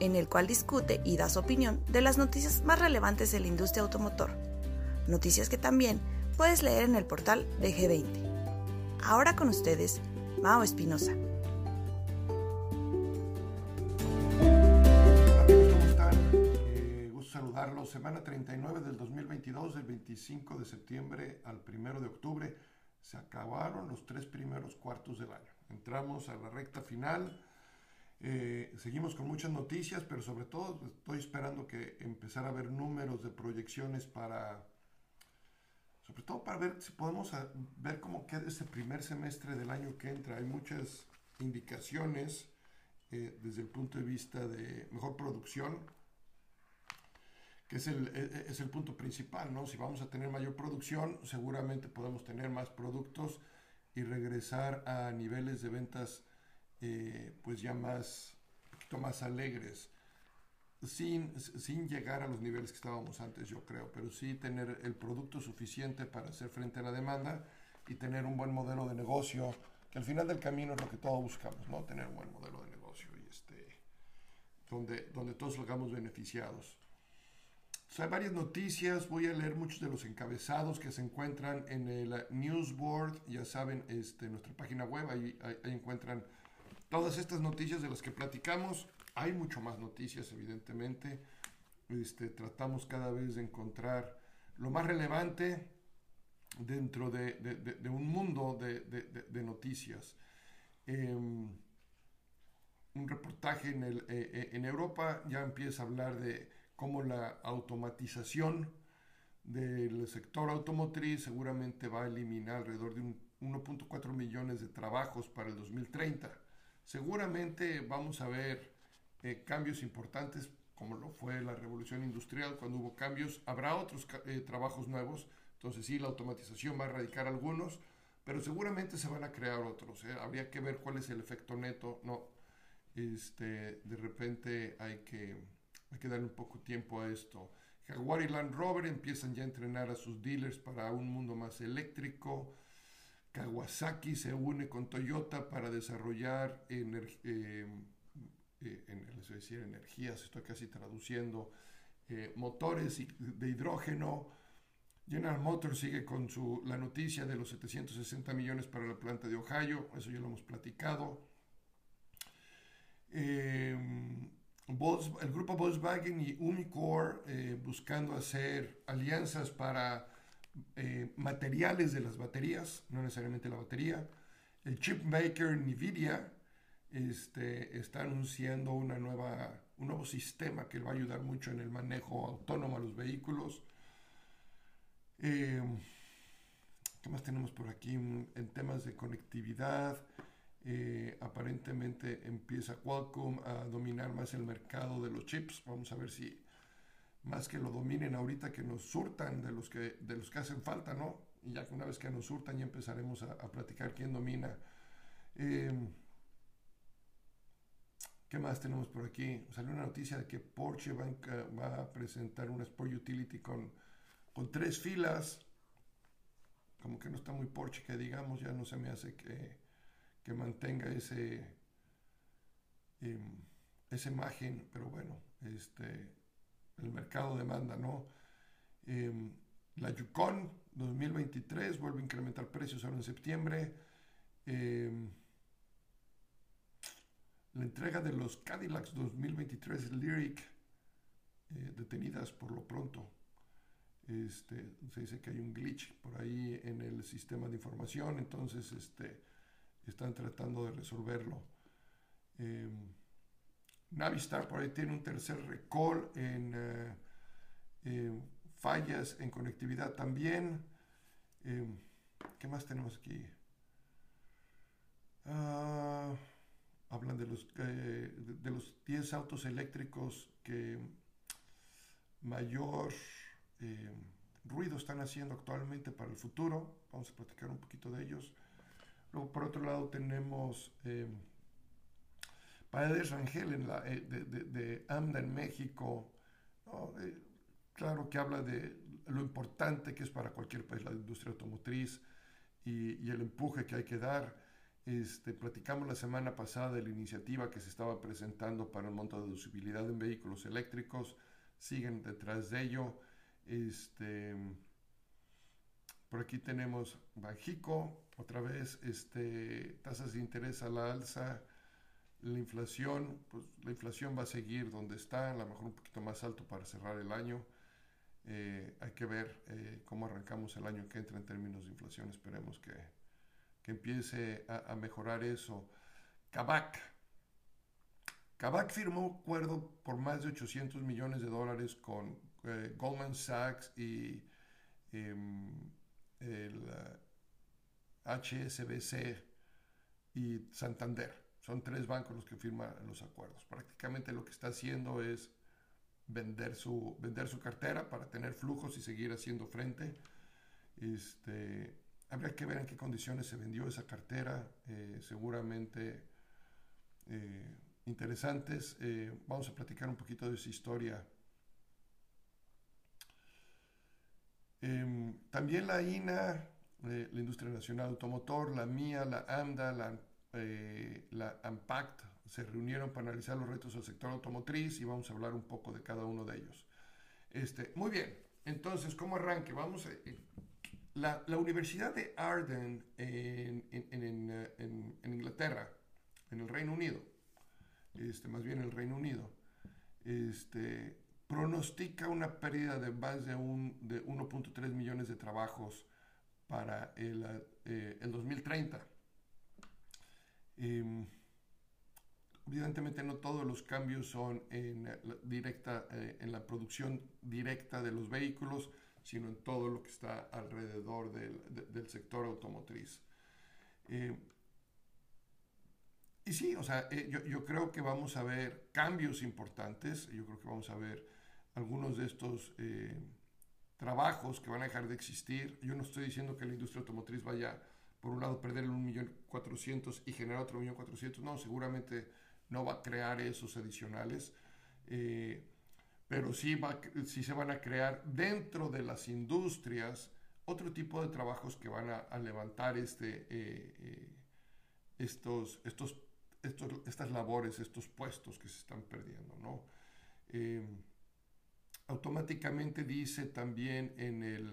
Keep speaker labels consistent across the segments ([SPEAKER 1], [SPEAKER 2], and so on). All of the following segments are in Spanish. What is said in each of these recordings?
[SPEAKER 1] en el cual discute y da su opinión de las noticias más relevantes de la industria automotor. Noticias que también puedes leer en el portal de G20. Ahora con ustedes, Mao Espinosa.
[SPEAKER 2] ¿Cómo están? Eh, gusto saludarlos. Semana 39 del 2022, del 25 de septiembre al 1 de octubre. Se acabaron los tres primeros cuartos del año. Entramos a la recta final eh, seguimos con muchas noticias, pero sobre todo estoy esperando que empezar a ver números de proyecciones para, sobre todo para ver si podemos ver cómo queda este primer semestre del año que entra. Hay muchas indicaciones eh, desde el punto de vista de mejor producción, que es el, e, e, es el punto principal, ¿no? Si vamos a tener mayor producción, seguramente podemos tener más productos y regresar a niveles de ventas eh, pues ya más, poquito más alegres, sin, sin llegar a los niveles que estábamos antes, yo creo, pero sí tener el producto suficiente para hacer frente a la demanda y tener un buen modelo de negocio, que al final del camino es lo que todos buscamos, ¿no? Tener un buen modelo de negocio y este, donde, donde todos salgamos beneficiados. hay varias noticias, voy a leer muchos de los encabezados que se encuentran en el newsboard, ya saben, este, nuestra página web, ahí, ahí encuentran todas estas noticias de las que platicamos. Hay mucho más noticias, evidentemente. Este, tratamos cada vez de encontrar lo más relevante dentro de, un mundo de, noticias. Em, un reportaje en, eh, eh, en Europa ya empieza a hablar de cómo la automatización del sector automotriz seguramente va a eliminar alrededor de 1.4 millones de trabajos para el 2030. Seguramente vamos a ver eh, cambios importantes como lo fue la revolución industrial, cuando hubo cambios, habrá otros eh, trabajos nuevos, entonces sí, la automatización va a erradicar algunos, pero seguramente se van a crear otros. ¿eh? Habría que ver cuál es el efecto neto. No, este, de repente hay que, hay darle un poco tiempo a esto. Jaguar y Land Rover empiezan ya a entrenar a sus dealers para un mundo más eléctrico. Kawasaki se une con Toyota para desarrollar eh, eh, decir, energías, estoy casi traduciendo, eh, motores de hidrógeno. General Motors sigue con su, la noticia de los 760 millones para la planta de Ohio, eso ya lo hemos platicado. el grupo Volkswagen y Umicore buscando hacer alianzas para eh, materiales de las baterías, no necesariamente la batería. El chip maker Nvidia este, está anunciando una nueva, un nuevo sistema que va a ayudar mucho en el manejo autónomo a los vehículos. Eh, ¿Qué más tenemos por aquí? En temas de conectividad, eh, aparentemente empieza Qualcomm a dominar más el mercado de los chips. Vamos a ver si más que lo dominen ahorita, que nos surtan de los que, de los que hacen falta, ¿no? Y ya que una vez que nos surtan ya empezaremos a, platicar quién domina. Em, ¿Qué más tenemos por aquí? Salió una noticia de que Porsche va, a presentar un Sport Utility con, con tres filas. Como que no está muy Porsche, que digamos, ya no se me hace que, que mantenga ese, em, esa imagen, pero bueno, este, el mercado demanda, ¿no? Em, la Yukon 2023 vuelve a incrementar precios ahora en septiembre. Em, la entrega de los Cadillacs 2023 Lyric eh, detenidas por lo pronto. Este, se dice que hay un glitch por ahí en el sistema de información, entonces este, están tratando de resolverlo. Em, Navistar por ahí tiene un tercer recall en eh, fallas en conectividad también. Eh, ¿Qué más tenemos aquí? Ah, hablan de los, eh, de, los 10 autos eléctricos que mayor eh, ruido están haciendo actualmente para el futuro. Vamos a platicar un poquito de ellos. Luego, por otro lado, tenemos Paredes Rangel en la, eh, de, AMDA en México. Eh, claro que habla de lo importante que es para cualquier país la industria automotriz y, el empuje que hay que dar. Este, platicamos la semana pasada de la iniciativa que se estaba presentando para el monto de deducibilidad en vehículos eléctricos. Siguen detrás de ello. Este, por aquí tenemos Bajico, otra vez este, tasas de interés a la alza, la inflación, pues la inflación va a seguir donde está, a lo mejor un poquito más alto para cerrar el año. Eh, hay que ver eh, cómo arrancamos el año que entra en términos de inflación. Esperemos que, que empiece a, mejorar eso. Kavak. Kavak firmó acuerdo por más de 800 millones de dólares con eh, Goldman Sachs y em, el HSBC y Santander. Son tres bancos los que firman los acuerdos. Prácticamente lo que está haciendo es vender su, vender su cartera para tener flujos y seguir haciendo frente. Este, habría que ver en qué condiciones se vendió esa cartera. Eh, seguramente interesantes. vamos a platicar un poquito de esa historia Em, también la INA, eh, la Industria Nacional Automotor, la MIA, la AMDA, la, eh, la AMPACT se reunieron para analizar los retos del sector automotriz y vamos a hablar un poco de cada uno de ellos. Este, muy bien, entonces, ¿cómo arranque? Vamos a, eh, la, la, Universidad de Arden en, en, en, en, Inglaterra, en el Reino Unido, este, más bien el Reino Unido, este, pronostica una pérdida de más de, un, de 1.3 millones de trabajos para el, eh, el 2030. Em, evidentemente no todos los cambios son en la, directa, eh, en la producción directa de los vehículos, sino en todo lo que está alrededor del, sector automotriz. Em, y sí, o sea, eh, yo, yo, creo que vamos a ver cambios importantes, yo creo que vamos a ver algunos de estos eh, trabajos que van a dejar de existir. Yo no estoy diciendo que la industria automotriz vaya, por un lado, perder el 1.400.000 y generar otro 1.400.000. No, seguramente no va a crear esos adicionales. Eh, pero sí, va, sí se van a crear dentro de las industrias otro tipo de trabajos que van a, levantar este, eh, estos, estos, estos, estas labores, estos puestos que se están perdiendo, ¿no? automáticamente dice también en, el,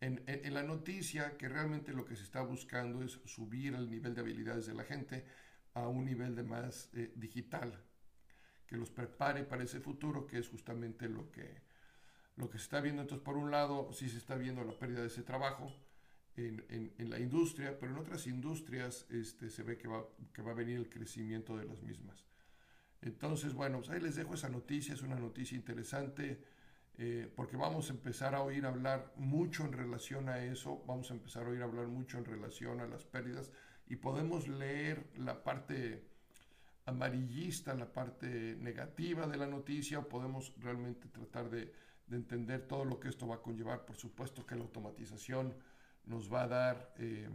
[SPEAKER 2] eh, en, la noticia que realmente lo que se está buscando es subir el nivel de habilidades de la gente a un nivel de más eh, digital, que los prepare para ese futuro, que es justamente lo que, lo que se está viendo. Entonces, por un lado, sí se está viendo la pérdida de ese trabajo en, en, la industria, pero en otras industrias este, se ve que va, que va a venir el crecimiento de las mismas. Entonces, bueno, pues ahí les dejo esa noticia, es una noticia interesante, eh, porque vamos a empezar a oír hablar mucho en relación a eso, vamos a empezar a oír hablar mucho en relación a las pérdidas y podemos leer la parte amarillista, la parte negativa de la noticia, o podemos realmente tratar de, entender todo lo que esto va a conllevar. Por supuesto que la automatización nos va a dar... Eh,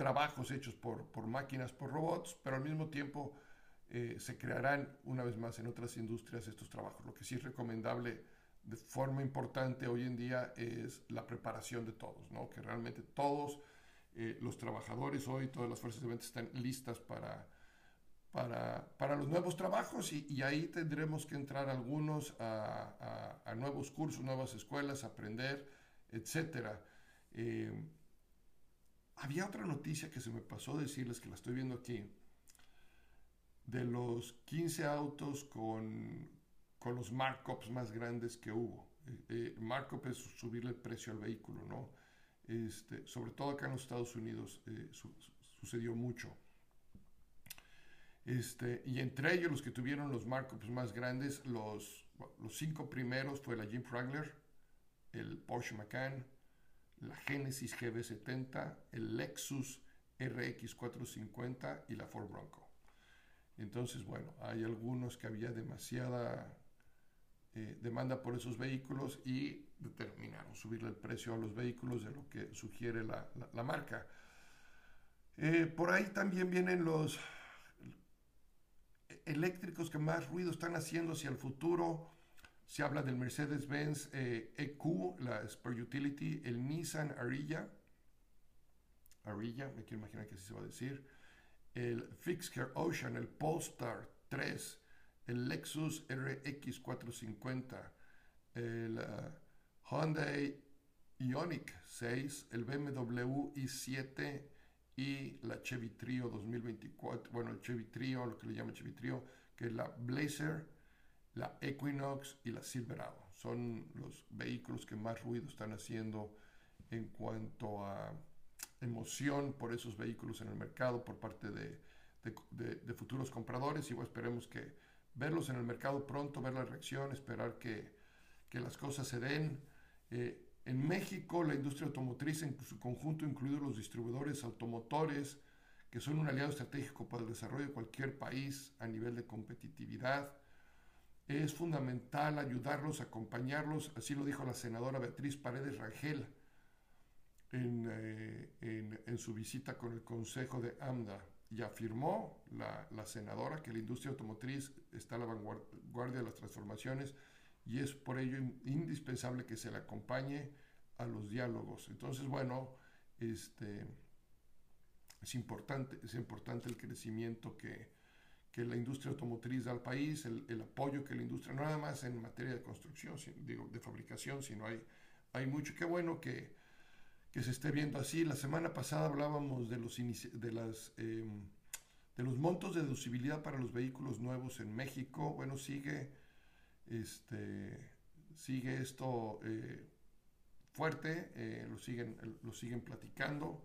[SPEAKER 2] trabajos hechos por, por máquinas, por robots, pero al mismo tiempo eh, se crearán una vez más en otras industrias estos trabajos. Lo que sí es recomendable de forma importante hoy en día es la preparación de todos, ¿no? que realmente todos eh, los trabajadores hoy, todas las fuerzas de venta están listas para, para, para los nuevos trabajos y, ahí tendremos que entrar algunos a, a, nuevos cursos, nuevas escuelas, aprender, etc. Eh, había otra noticia que se me pasó decirles que la estoy viendo aquí de los 15 autos con, con los markups más grandes que hubo. Eh, eh, markup es subirle el precio al vehículo, ¿no? Este, sobre todo acá en los Estados Unidos eh, sucedió mucho. Este, y entre ellos los que tuvieron los markups más grandes, los, los cinco primeros fue la Jeep Wrangler, el Porsche Macan, la Genesis GB70, el Lexus RX 450 y la Ford Bronco. Entonces, bueno, hay algunos que había demasiada eh, demanda por esos vehículos y determinaron subirle el precio a los vehículos de lo que sugiere la, marca. Eh, por ahí también vienen los eléctricos que más ruido están haciendo hacia el futuro. Se habla del Mercedes-Benz EQ, e la Spur Utility, el Nissan Ariya, Ariya, me quiero imaginar que así se va a decir, el Fixcare Ocean, el Polestar 3, el Lexus RX 450, el uh, Hyundai Ioniq 6, el BMW i7 y la Chevy Trio 2024, bueno, el Chevy Trio, lo que le llaman Chevy Trio, que es la Blazer, la Equinox y la Silverado. Son los vehículos que más ruido están haciendo en cuanto a emoción por esos vehículos en el mercado por parte de, de, futuros compradores y esperemos que verlos en el mercado pronto, ver la reacción, esperar que, que las cosas se den. Eh, en México, la industria automotriz en su conjunto, incluidos los distribuidores automotores, que son un aliado estratégico para el desarrollo de cualquier país a nivel de competitividad, es fundamental ayudarlos, acompañarlos, así lo dijo la senadora Beatriz Paredes Rangel eh, en, en, su visita con el Consejo de AMDA y afirmó la, la, senadora que la industria automotriz está a la vanguardia de las transformaciones y es por ello indispensable que se le acompañe a los diálogos. Entonces, bueno, este, es, importante, es importante el crecimiento que, que la industria automotriz da al país, el, el, apoyo que la industria, no nada más en materia de construcción, digo, de fabricación, sino hay, hay mucho. Qué bueno que, que se esté viendo así. La semana pasada hablábamos de los, de las, em, de los montos de deducibilidad para los vehículos nuevos en México. Bueno, sigue, este, sigue esto eh, fuerte, eh, lo, siguen, lo siguen platicando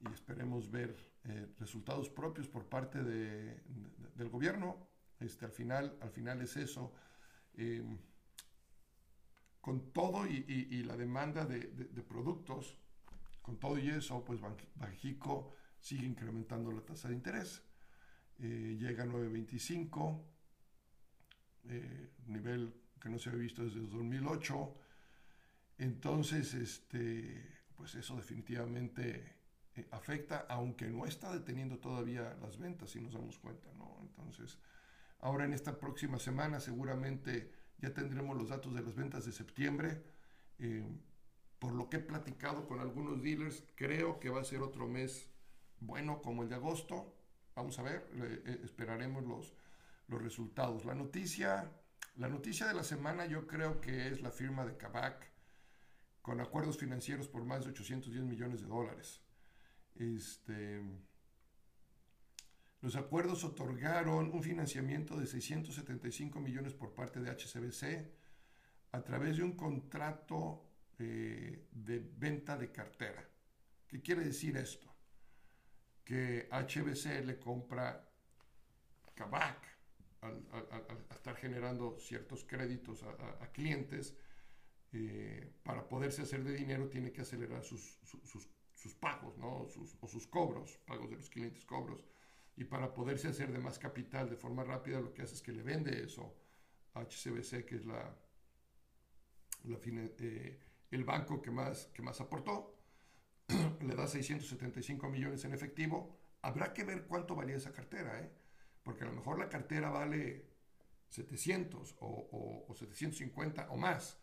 [SPEAKER 2] y esperemos ver eh, resultados propios por parte de, del gobierno. Este, al, final, al final es eso. Em, con todo y, la demanda de, productos, con todo y eso, pues Banjico sigue incrementando la tasa de interés. Eh, llega a 9.25, eh, nivel que no se había visto desde 2008. Entonces, este, pues eso definitivamente eh, afecta, aunque no está deteniendo todavía las ventas, si nos damos cuenta, ¿no? Entonces, ahora en esta próxima semana seguramente ya tendremos los datos de las ventas de septiembre. Eh, por lo que he platicado con algunos dealers, creo que va a ser otro mes bueno como el de agosto. Vamos a ver, eh, esperaremos los, los resultados. La noticia, la noticia de la semana yo creo que es la firma de Kavak con acuerdos financieros por más de 810 millones de dólares. Este, los acuerdos otorgaron un financiamiento de 675 millones por parte de HCBC a través de un contrato eh, de venta de cartera. ¿Qué quiere decir esto? Que HBC le compra Kavak al, estar generando ciertos créditos a, clientes. Eh, para poderse hacer de dinero tiene que acelerar sus, sus, pagos ¿no? o sus cobros, pagos de los clientes, cobros y para poderse hacer de más capital de forma rápida, lo que hace es que le vende eso a HCBC, que es la, eh, el banco que más, que más aportó, le da 675 millones en efectivo. Habrá que ver cuánto valía esa cartera, ¿eh? porque a lo mejor la cartera vale 700 o, o, 750 o más,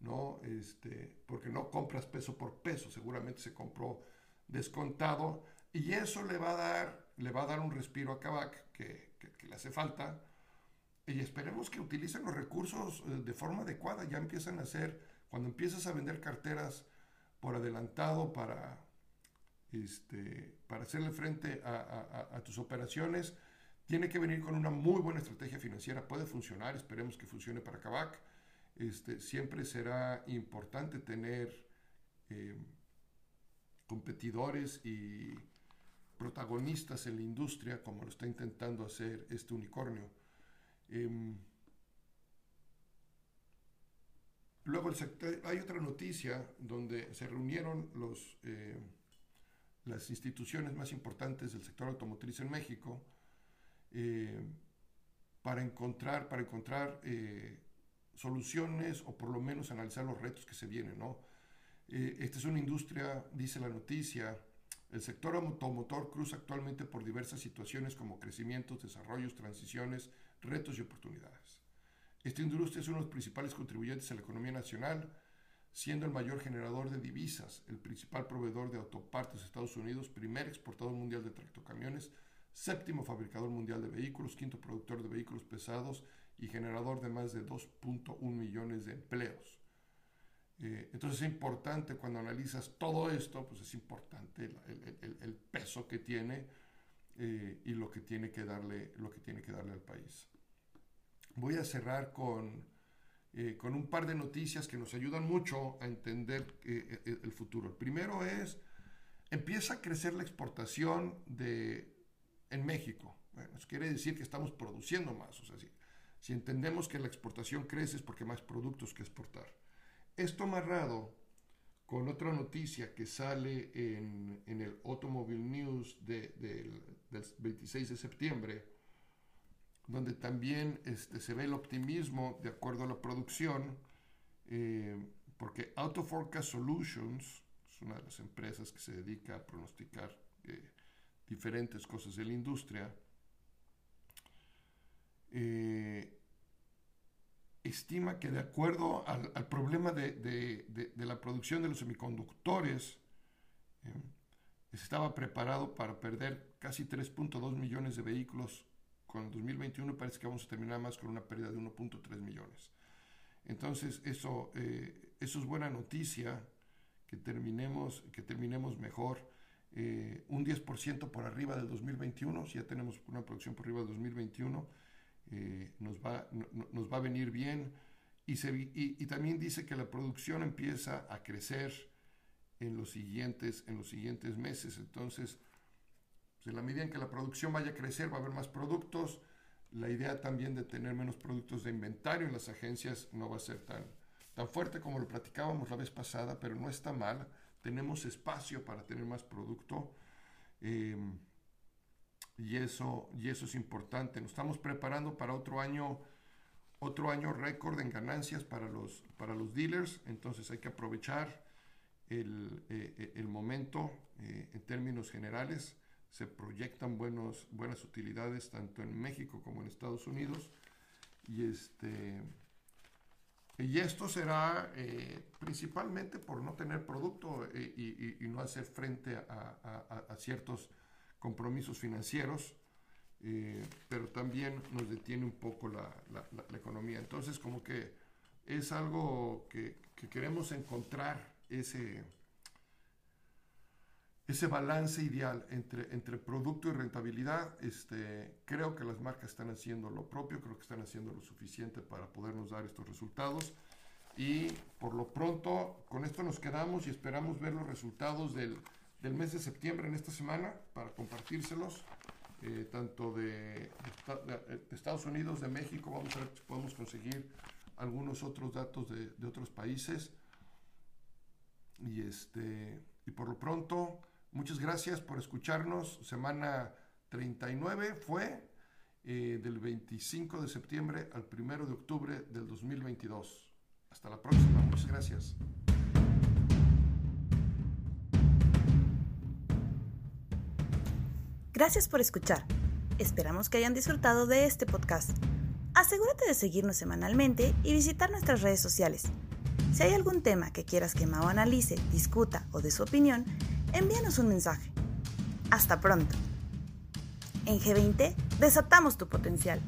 [SPEAKER 2] ¿no? Este, porque no compras peso por peso, seguramente se compró descontado y eso le va a dar le va a dar un respiro a Kavak que, le hace falta. Y esperemos que utilicen los recursos eh, de forma adecuada. Ya empiezan a hacer, cuando empiezas a vender carteras por adelantado para, este, para hacerle frente a, tus operaciones, tiene que venir con una muy buena estrategia financiera. Puede funcionar, esperemos que funcione para Kavak. Este, siempre será importante tener eh, competidores y protagonistas en la industria, como lo está intentando hacer este unicornio. Em, luego hay otra noticia donde se reunieron los, eh, las instituciones más importantes del sector automotriz en México eh, para encontrar, para encontrar eh, soluciones o por lo menos analizar los retos que se vienen, ¿no? Esta es una industria, dice la noticia, el sector automotor cruza actualmente por diversas situaciones como crecimientos, desarrollos, transiciones, retos y oportunidades. Esta industria es uno de los principales contribuyentes a la economía nacional, siendo el mayor generador de divisas, el principal proveedor de autopartes de Estados Unidos, primer exportador mundial de tractocamiones, séptimo fabricador mundial de vehículos, quinto productor de vehículos pesados y generador de más de 2.1 millones de empleos. Eh, entonces es importante cuando analizas todo esto, pues es importante el, peso que tiene eh, y lo que tiene que darle, lo que tiene que darle al país. Voy a cerrar con, eh, con un par de noticias que nos ayudan mucho a entender el futuro. El primero es, empieza a crecer la exportación de, en México. Bueno, eso quiere decir que estamos produciendo más. O sea, si, si entendemos que la exportación crece es porque hay más productos que exportar. Esto amarrado con otra noticia que sale en, el Automobile News del 26 de septiembre, donde también este, se ve el optimismo de acuerdo a la producción, eh, porque Auto Forecast Solutions es una de las empresas que se dedica a pronosticar eh, diferentes cosas de la industria, eh, estima que de acuerdo al, problema de, la producción de los semiconductores, eh, estaba preparado para perder casi 3.2 millones de vehículos con el 2021 parece que vamos a terminar más con una pérdida de 1.3 millones. Entonces, eso, eh, eso es buena noticia, que terminemos, que terminemos mejor. Eh, un 10% por arriba del 2021, si ya tenemos una producción por arriba del 2021, eh, nos, va, nos va a venir bien. Y, se, y, también dice que la producción empieza a crecer en los siguientes, en los siguientes meses. Entonces, pues, en la medida en que la producción vaya a crecer, va a haber más productos. La idea también de tener menos productos de inventario en las agencias no va a ser tan, tan fuerte como lo platicábamos la vez pasada, pero no está mal. Tenemos espacio para tener más producto. Eh, y eso, y eso es importante. Nos estamos preparando para otro año, otro año récord en ganancias para los, para los dealers, entonces hay que aprovechar el, eh, eh, el momento eh, en términos generales. Se proyectan buenos, buenas utilidades tanto en México como en Estados Unidos. Y, este, y esto será principalmente por no tener producto y, y, no hacer frente a, a, a ciertos compromisos financieros, eh, pero también nos detiene un poco la, la, economía. Entonces, como que es algo que, que, queremos encontrar ese, ese balance ideal entre, entre producto y rentabilidad. Este, creo que las marcas están haciendo lo propio, creo que están haciendo lo suficiente para podernos dar estos resultados. Y por lo pronto, con esto nos quedamos y esperamos ver los resultados del del mes de septiembre en esta semana para compartírselos, eh, tanto de, Estados Unidos, de México, vamos a ver si podemos conseguir algunos otros datos de, otros países. Y, este, y por lo pronto, muchas gracias por escucharnos. Semana 39 fue eh, del 25 de septiembre al 1 de octubre del 2022. Hasta la próxima. Muchas gracias.
[SPEAKER 1] Gracias por escuchar. Esperamos que hayan disfrutado de este podcast. Asegúrate de seguirnos semanalmente y visitar nuestras redes sociales. Si hay algún tema que quieras que Mao analice, discuta o dé su opinión, envíanos un mensaje. Hasta pronto. En G20, desatamos tu potencial.